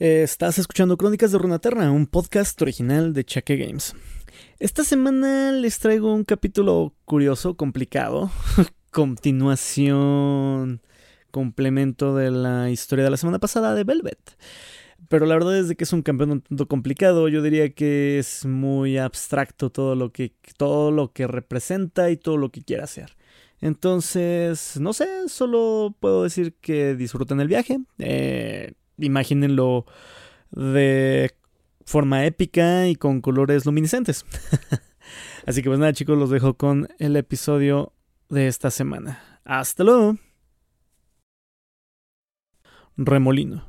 Estás escuchando Crónicas de Runaterra, un podcast original de Chaque Games. Esta semana les traigo un capítulo curioso, complicado, continuación, complemento de la historia de la semana pasada de Velvet. Pero la verdad es que es un campeón un tanto complicado, yo diría que es muy abstracto todo lo que, todo lo que representa y todo lo que quiere hacer. Entonces, no sé, solo puedo decir que disfruten el viaje. Eh, imagínenlo de forma épica y con colores luminiscentes. Así que pues nada chicos, los dejo con el episodio de esta semana. Hasta luego. Remolino.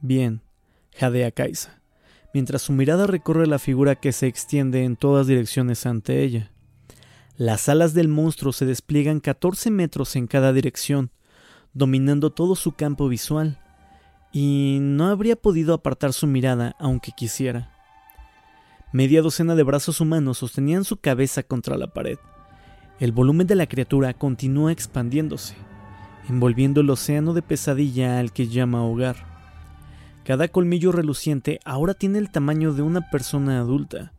Bien, jadea Kaisa, mientras su mirada recorre la figura que se extiende en todas direcciones ante ella. Las alas del monstruo se despliegan 14 metros en cada dirección, dominando todo su campo visual, y no habría podido apartar su mirada aunque quisiera. Media docena de brazos humanos sostenían su cabeza contra la pared. El volumen de la criatura continúa expandiéndose, envolviendo el océano de pesadilla al que llama hogar. Cada colmillo reluciente ahora tiene el tamaño de una persona adulta,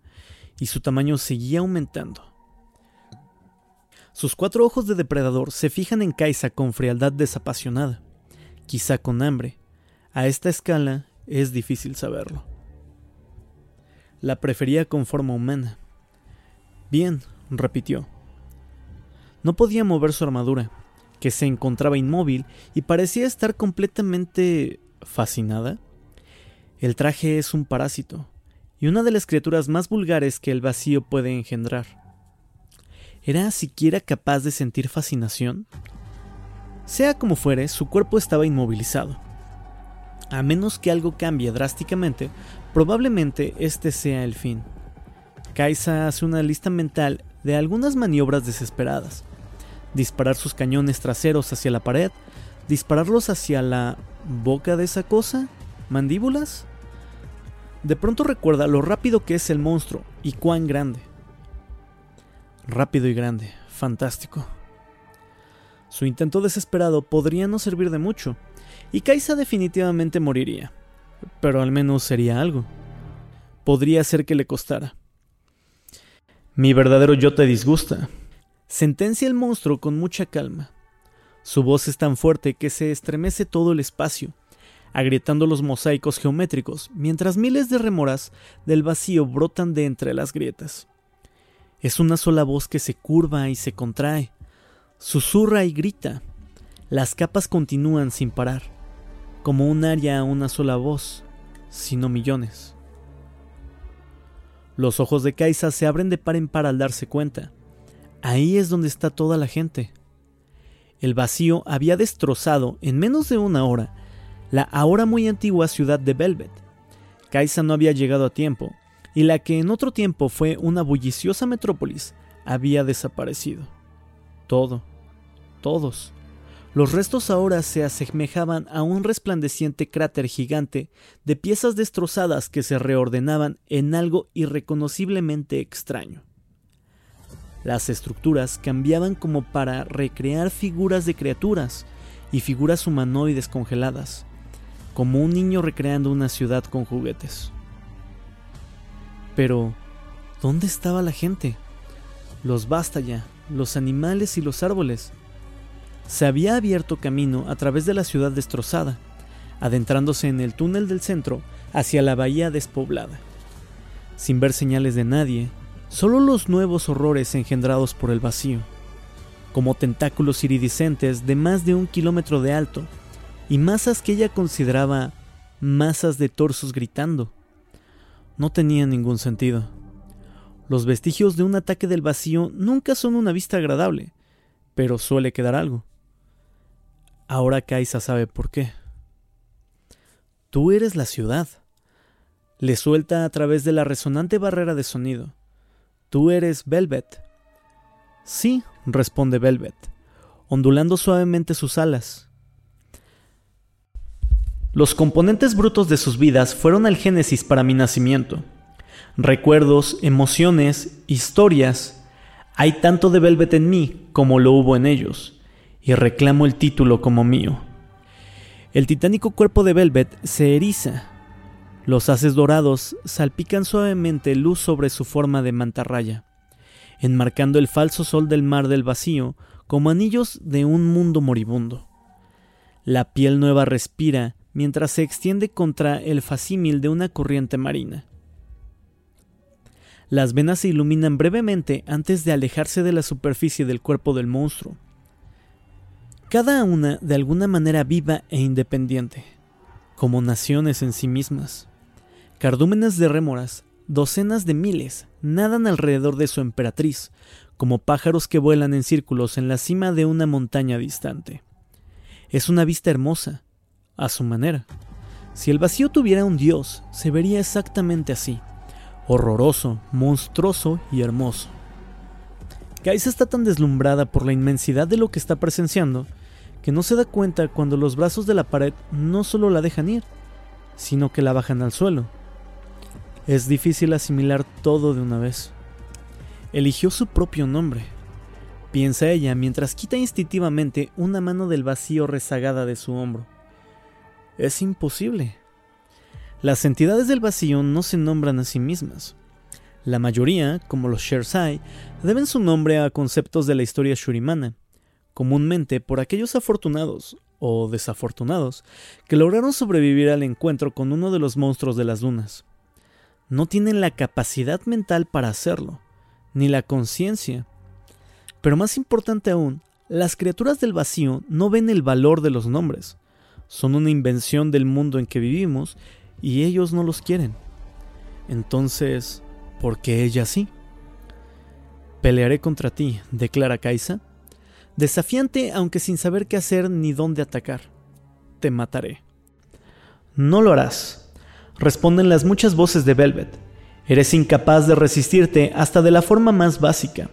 y su tamaño seguía aumentando. Sus cuatro ojos de depredador se fijan en Kaisa con frialdad desapasionada, quizá con hambre. A esta escala es difícil saberlo. La prefería con forma humana. Bien, repitió. No podía mover su armadura, que se encontraba inmóvil y parecía estar completamente fascinada. El traje es un parásito, y una de las criaturas más vulgares que el vacío puede engendrar. ¿Era siquiera capaz de sentir fascinación? Sea como fuere, su cuerpo estaba inmovilizado. A menos que algo cambie drásticamente, probablemente este sea el fin. Kaisa hace una lista mental de algunas maniobras desesperadas. Disparar sus cañones traseros hacia la pared, dispararlos hacia la boca de esa cosa, mandíbulas. De pronto recuerda lo rápido que es el monstruo y cuán grande rápido y grande, fantástico. Su intento desesperado podría no servir de mucho, y Kaisa definitivamente moriría, pero al menos sería algo. Podría ser que le costara. Mi verdadero yo te disgusta. Sentencia el monstruo con mucha calma. Su voz es tan fuerte que se estremece todo el espacio, agrietando los mosaicos geométricos, mientras miles de remoras del vacío brotan de entre las grietas. Es una sola voz que se curva y se contrae, susurra y grita. Las capas continúan sin parar, como un área a una sola voz, sino millones. Los ojos de Kaisa se abren de par en par al darse cuenta. Ahí es donde está toda la gente. El vacío había destrozado en menos de una hora la ahora muy antigua ciudad de Velvet. Kaisa no había llegado a tiempo, y la que en otro tiempo fue una bulliciosa metrópolis había desaparecido. Todo, todos. Los restos ahora se asemejaban a un resplandeciente cráter gigante de piezas destrozadas que se reordenaban en algo irreconociblemente extraño. Las estructuras cambiaban como para recrear figuras de criaturas y figuras humanoides congeladas, como un niño recreando una ciudad con juguetes. Pero, ¿dónde estaba la gente? Los basta ya, los animales y los árboles. Se había abierto camino a través de la ciudad destrozada, adentrándose en el túnel del centro hacia la bahía despoblada. Sin ver señales de nadie, solo los nuevos horrores engendrados por el vacío, como tentáculos iridiscentes de más de un kilómetro de alto, y masas que ella consideraba masas de torsos gritando no tenía ningún sentido. Los vestigios de un ataque del vacío nunca son una vista agradable, pero suele quedar algo. Ahora Kaisa sabe por qué. Tú eres la ciudad. Le suelta a través de la resonante barrera de sonido. Tú eres Velvet. Sí, responde Velvet, ondulando suavemente sus alas. Los componentes brutos de sus vidas fueron el génesis para mi nacimiento. Recuerdos, emociones, historias. Hay tanto de Velvet en mí como lo hubo en ellos, y reclamo el título como mío. El titánico cuerpo de Velvet se eriza. Los haces dorados salpican suavemente luz sobre su forma de mantarraya, enmarcando el falso sol del mar del vacío como anillos de un mundo moribundo. La piel nueva respira mientras se extiende contra el facímil de una corriente marina. Las venas se iluminan brevemente antes de alejarse de la superficie del cuerpo del monstruo. Cada una de alguna manera viva e independiente, como naciones en sí mismas. Cardúmenes de rémoras, docenas de miles, nadan alrededor de su emperatriz, como pájaros que vuelan en círculos en la cima de una montaña distante. Es una vista hermosa, a su manera. Si el vacío tuviera un dios, se vería exactamente así, horroroso, monstruoso y hermoso. Kaisa está tan deslumbrada por la inmensidad de lo que está presenciando que no se da cuenta cuando los brazos de la pared no solo la dejan ir, sino que la bajan al suelo. Es difícil asimilar todo de una vez. Eligió su propio nombre, piensa ella mientras quita instintivamente una mano del vacío rezagada de su hombro. Es imposible. Las entidades del vacío no se nombran a sí mismas. La mayoría, como los Shersai, deben su nombre a conceptos de la historia shurimana, comúnmente por aquellos afortunados o desafortunados que lograron sobrevivir al encuentro con uno de los monstruos de las dunas. No tienen la capacidad mental para hacerlo, ni la conciencia. Pero más importante aún, las criaturas del vacío no ven el valor de los nombres. Son una invención del mundo en que vivimos y ellos no los quieren. Entonces, ¿por qué ella sí? Pelearé contra ti, declara Kaisa, desafiante aunque sin saber qué hacer ni dónde atacar. Te mataré. No lo harás, responden las muchas voces de Velvet. Eres incapaz de resistirte hasta de la forma más básica.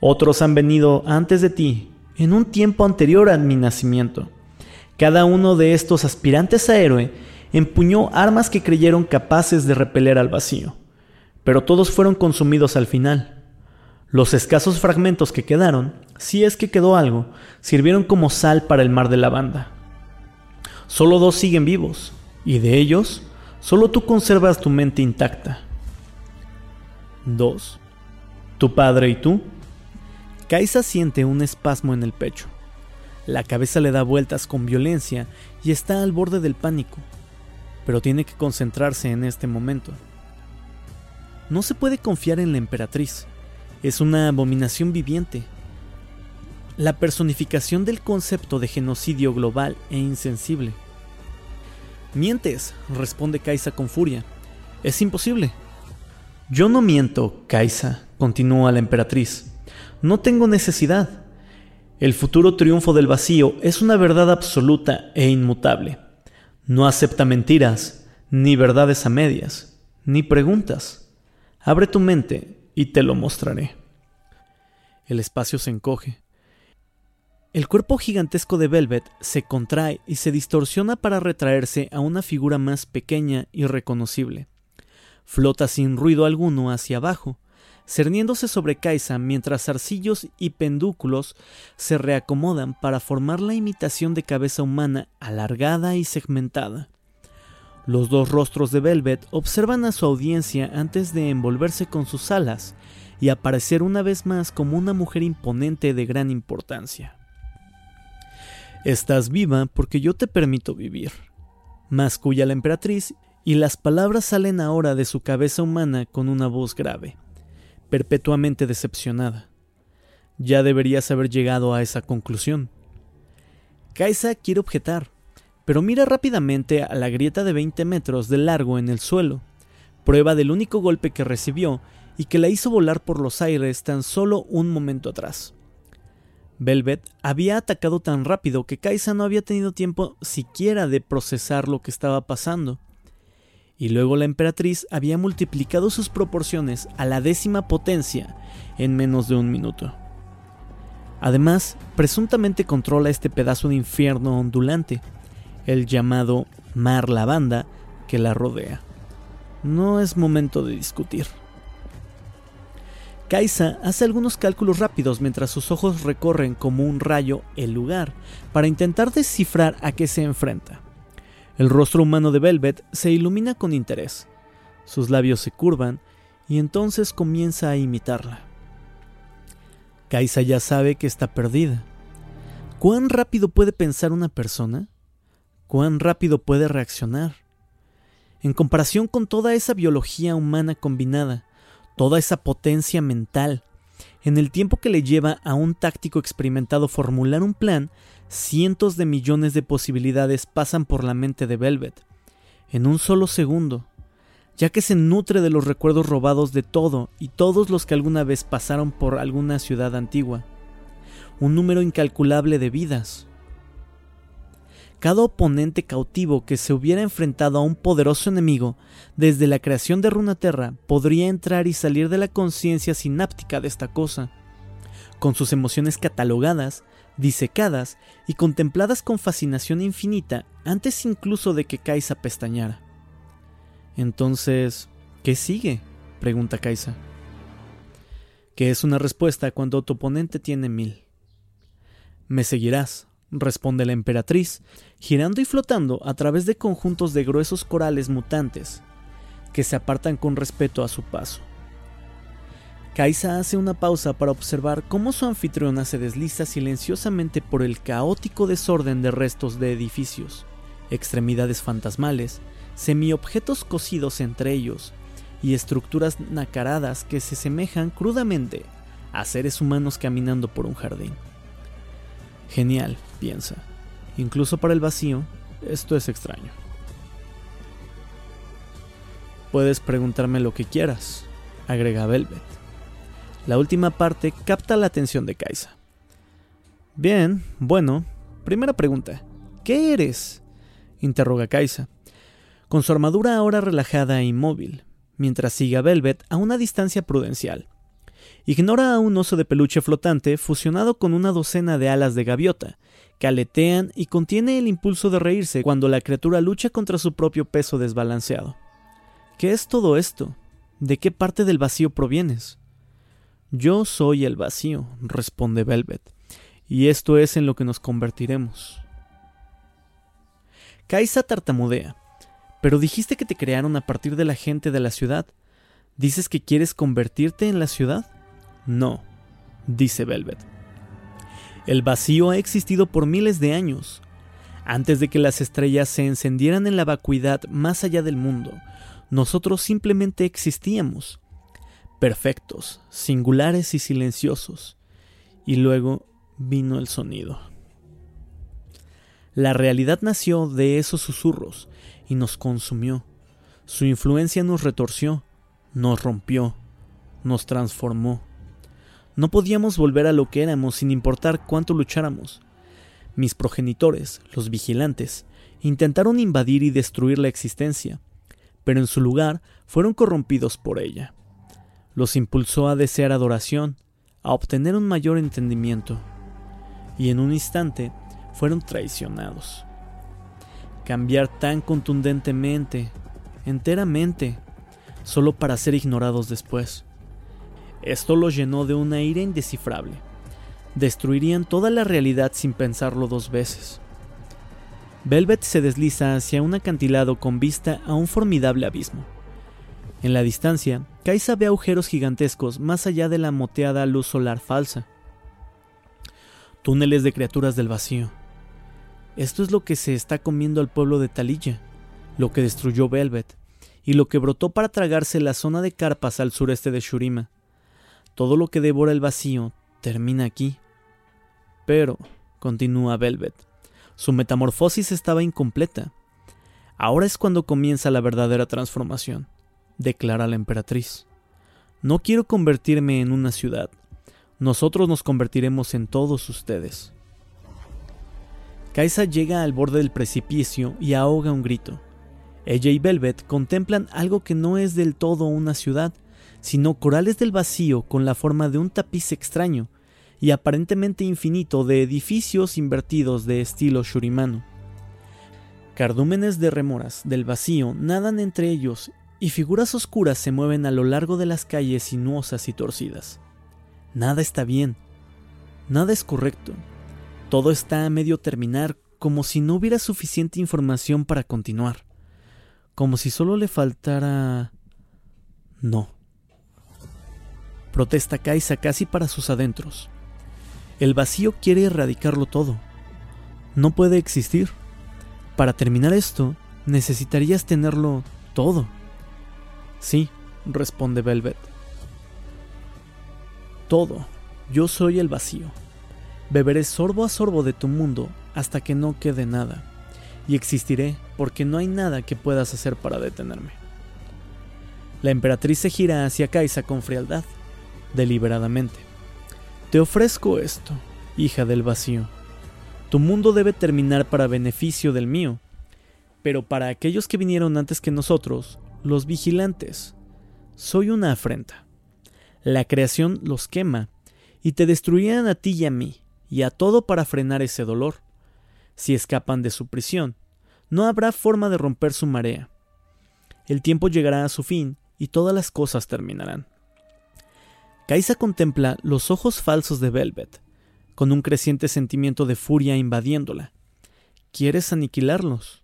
Otros han venido antes de ti, en un tiempo anterior a mi nacimiento. Cada uno de estos aspirantes a héroe empuñó armas que creyeron capaces de repeler al vacío, pero todos fueron consumidos al final. Los escasos fragmentos que quedaron, si es que quedó algo, sirvieron como sal para el mar de lavanda. Solo dos siguen vivos, y de ellos, solo tú conservas tu mente intacta. Dos. Tu padre y tú. Kaisa siente un espasmo en el pecho. La cabeza le da vueltas con violencia y está al borde del pánico, pero tiene que concentrarse en este momento. No se puede confiar en la emperatriz es una abominación viviente. La personificación del concepto de genocidio global e insensible. Mientes, responde Kaisa con furia. Es imposible. Yo no miento, Kaisa, continúa la emperatriz. No tengo necesidad. El futuro triunfo del vacío es una verdad absoluta e inmutable. No acepta mentiras, ni verdades a medias, ni preguntas. Abre tu mente y te lo mostraré. El espacio se encoge. El cuerpo gigantesco de Velvet se contrae y se distorsiona para retraerse a una figura más pequeña y reconocible. Flota sin ruido alguno hacia abajo, cerniéndose sobre Kaisa mientras arcillos y pendúculos se reacomodan para formar la imitación de cabeza humana alargada y segmentada. Los dos rostros de Velvet observan a su audiencia antes de envolverse con sus alas y aparecer una vez más como una mujer imponente de gran importancia. Estás viva porque yo te permito vivir, masculla la emperatriz y las palabras salen ahora de su cabeza humana con una voz grave, perpetuamente decepcionada. Ya deberías haber llegado a esa conclusión. Kaisa quiere objetar, pero mira rápidamente a la grieta de 20 metros de largo en el suelo, prueba del único golpe que recibió y que la hizo volar por los aires tan solo un momento atrás. Velvet había atacado tan rápido que Kaisa no había tenido tiempo siquiera de procesar lo que estaba pasando. Y luego la emperatriz había multiplicado sus proporciones a la décima potencia en menos de un minuto. Además, presuntamente controla este pedazo de infierno ondulante, el llamado Mar Lavanda que la rodea. No es momento de discutir. Kaisa hace algunos cálculos rápidos mientras sus ojos recorren como un rayo el lugar para intentar descifrar a qué se enfrenta. El rostro humano de Velvet se ilumina con interés. Sus labios se curvan y entonces comienza a imitarla. Kaisa ya sabe que está perdida. ¿Cuán rápido puede pensar una persona? ¿Cuán rápido puede reaccionar? En comparación con toda esa biología humana combinada, toda esa potencia mental, en el tiempo que le lleva a un táctico experimentado formular un plan, cientos de millones de posibilidades pasan por la mente de Velvet. En un solo segundo, ya que se nutre de los recuerdos robados de todo y todos los que alguna vez pasaron por alguna ciudad antigua. Un número incalculable de vidas. Cada oponente cautivo que se hubiera enfrentado a un poderoso enemigo desde la creación de Runaterra podría entrar y salir de la conciencia sináptica de esta cosa, con sus emociones catalogadas, disecadas y contempladas con fascinación infinita antes incluso de que Kaisa pestañara. Entonces, ¿qué sigue? pregunta Kaisa. Que es una respuesta cuando tu oponente tiene mil. Me seguirás, responde la emperatriz, girando y flotando a través de conjuntos de gruesos corales mutantes, que se apartan con respeto a su paso. Kaisa hace una pausa para observar cómo su anfitriona se desliza silenciosamente por el caótico desorden de restos de edificios, extremidades fantasmales, semiobjetos cosidos entre ellos y estructuras nacaradas que se semejan crudamente a seres humanos caminando por un jardín. Genial, piensa. Incluso para el vacío, esto es extraño. Puedes preguntarme lo que quieras, agrega Velvet. La última parte capta la atención de Kaisa. Bien, bueno, primera pregunta. ¿Qué eres? interroga Kaisa con su armadura ahora relajada e inmóvil, mientras sigue a Velvet a una distancia prudencial. Ignora a un oso de peluche flotante fusionado con una docena de alas de gaviota, que aletean y contiene el impulso de reírse cuando la criatura lucha contra su propio peso desbalanceado. ¿Qué es todo esto? ¿De qué parte del vacío provienes? Yo soy el vacío, responde Velvet, y esto es en lo que nos convertiremos. Kaisa tartamudea, pero dijiste que te crearon a partir de la gente de la ciudad. ¿Dices que quieres convertirte en la ciudad? No, dice Velvet. El vacío ha existido por miles de años. Antes de que las estrellas se encendieran en la vacuidad más allá del mundo, nosotros simplemente existíamos, perfectos, singulares y silenciosos. Y luego vino el sonido. La realidad nació de esos susurros, y nos consumió. Su influencia nos retorció, nos rompió, nos transformó. No podíamos volver a lo que éramos sin importar cuánto lucháramos. Mis progenitores, los vigilantes, intentaron invadir y destruir la existencia, pero en su lugar fueron corrompidos por ella. Los impulsó a desear adoración, a obtener un mayor entendimiento, y en un instante fueron traicionados cambiar tan contundentemente, enteramente, solo para ser ignorados después. Esto los llenó de una ira indescifrable. Destruirían toda la realidad sin pensarlo dos veces. Velvet se desliza hacia un acantilado con vista a un formidable abismo. En la distancia, Kaisa ve agujeros gigantescos más allá de la moteada luz solar falsa. Túneles de criaturas del vacío esto es lo que se está comiendo al pueblo de Talilla, lo que destruyó Velvet, y lo que brotó para tragarse la zona de carpas al sureste de Shurima. Todo lo que devora el vacío termina aquí. Pero, continúa Velvet, su metamorfosis estaba incompleta. Ahora es cuando comienza la verdadera transformación, declara la emperatriz. No quiero convertirme en una ciudad. Nosotros nos convertiremos en todos ustedes. Kaisa llega al borde del precipicio y ahoga un grito. Ella y Velvet contemplan algo que no es del todo una ciudad, sino corales del vacío con la forma de un tapiz extraño y aparentemente infinito de edificios invertidos de estilo shurimano. Cardúmenes de remoras del vacío nadan entre ellos y figuras oscuras se mueven a lo largo de las calles sinuosas y torcidas. Nada está bien, nada es correcto, todo está a medio terminar como si no hubiera suficiente información para continuar, como si solo le faltara... No. Protesta Kaisa casi para sus adentros. El vacío quiere erradicarlo todo. No puede existir. Para terminar esto, necesitarías tenerlo todo. Sí, responde Velvet. Todo. Yo soy el vacío. Beberé sorbo a sorbo de tu mundo hasta que no quede nada, y existiré porque no hay nada que puedas hacer para detenerme. La emperatriz se gira hacia Kaisa con frialdad, deliberadamente. Te ofrezco esto, hija del vacío. Tu mundo debe terminar para beneficio del mío, pero para aquellos que vinieron antes que nosotros, los vigilantes, soy una afrenta. La creación los quema y te destruirán a ti y a mí, y a todo para frenar ese dolor. Si escapan de su prisión, no habrá forma de romper su marea. El tiempo llegará a su fin y todas las cosas terminarán. Kaisa contempla los ojos falsos de Velvet, con un creciente sentimiento de furia invadiéndola. ¿Quieres aniquilarlos?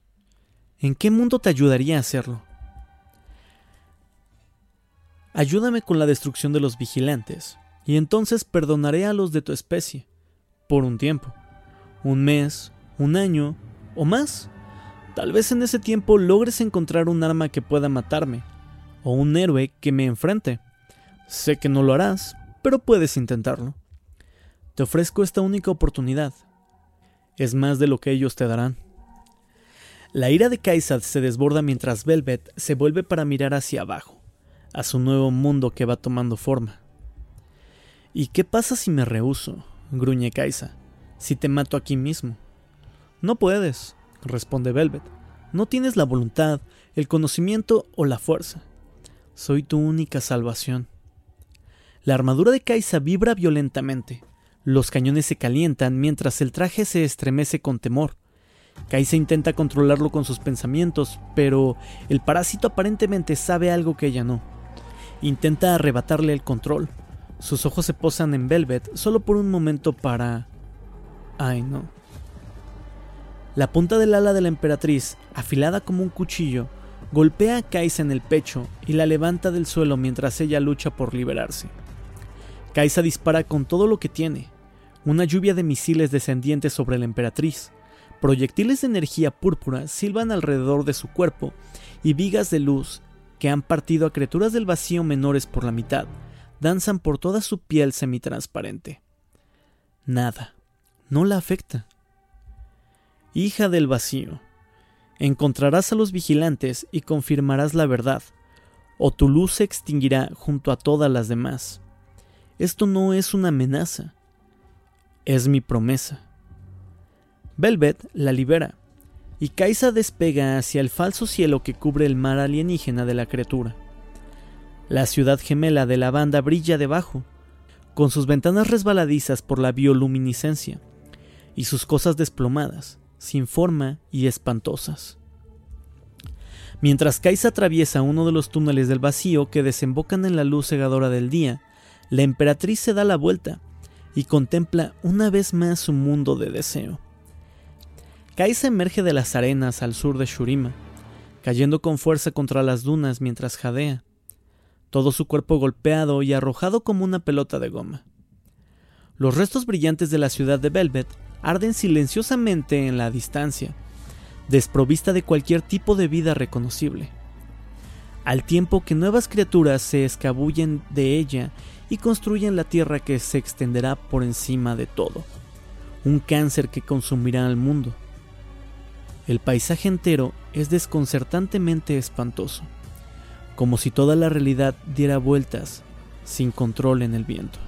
¿En qué mundo te ayudaría a hacerlo? Ayúdame con la destrucción de los vigilantes, y entonces perdonaré a los de tu especie por un tiempo, un mes, un año o más. Tal vez en ese tiempo logres encontrar un arma que pueda matarme, o un héroe que me enfrente. Sé que no lo harás, pero puedes intentarlo. Te ofrezco esta única oportunidad. Es más de lo que ellos te darán. La ira de Kaisad se desborda mientras Velvet se vuelve para mirar hacia abajo, a su nuevo mundo que va tomando forma. ¿Y qué pasa si me rehuso? gruñe Kaisa. Si te mato aquí mismo. No puedes, responde Velvet. No tienes la voluntad, el conocimiento o la fuerza. Soy tu única salvación. La armadura de Kaisa vibra violentamente. Los cañones se calientan mientras el traje se estremece con temor. Kaisa intenta controlarlo con sus pensamientos, pero el parásito aparentemente sabe algo que ella no. Intenta arrebatarle el control, sus ojos se posan en Velvet solo por un momento para... Ay, no. La punta del ala de la emperatriz, afilada como un cuchillo, golpea a Kaisa en el pecho y la levanta del suelo mientras ella lucha por liberarse. Kaisa dispara con todo lo que tiene, una lluvia de misiles descendientes sobre la emperatriz, proyectiles de energía púrpura silban alrededor de su cuerpo y vigas de luz que han partido a criaturas del vacío menores por la mitad, danzan por toda su piel semitransparente. Nada, no la afecta. Hija del vacío, encontrarás a los vigilantes y confirmarás la verdad, o tu luz se extinguirá junto a todas las demás. Esto no es una amenaza, es mi promesa. Velvet la libera, y Kaisa despega hacia el falso cielo que cubre el mar alienígena de la criatura. La ciudad gemela de la banda brilla debajo, con sus ventanas resbaladizas por la bioluminiscencia, y sus cosas desplomadas, sin forma y espantosas. Mientras Kaisa atraviesa uno de los túneles del vacío que desembocan en la luz cegadora del día, la emperatriz se da la vuelta y contempla una vez más su mundo de deseo. Kaisa emerge de las arenas al sur de Shurima, cayendo con fuerza contra las dunas mientras jadea, todo su cuerpo golpeado y arrojado como una pelota de goma. Los restos brillantes de la ciudad de Velvet arden silenciosamente en la distancia, desprovista de cualquier tipo de vida reconocible, al tiempo que nuevas criaturas se escabullen de ella y construyen la tierra que se extenderá por encima de todo, un cáncer que consumirá al mundo. El paisaje entero es desconcertantemente espantoso como si toda la realidad diera vueltas sin control en el viento.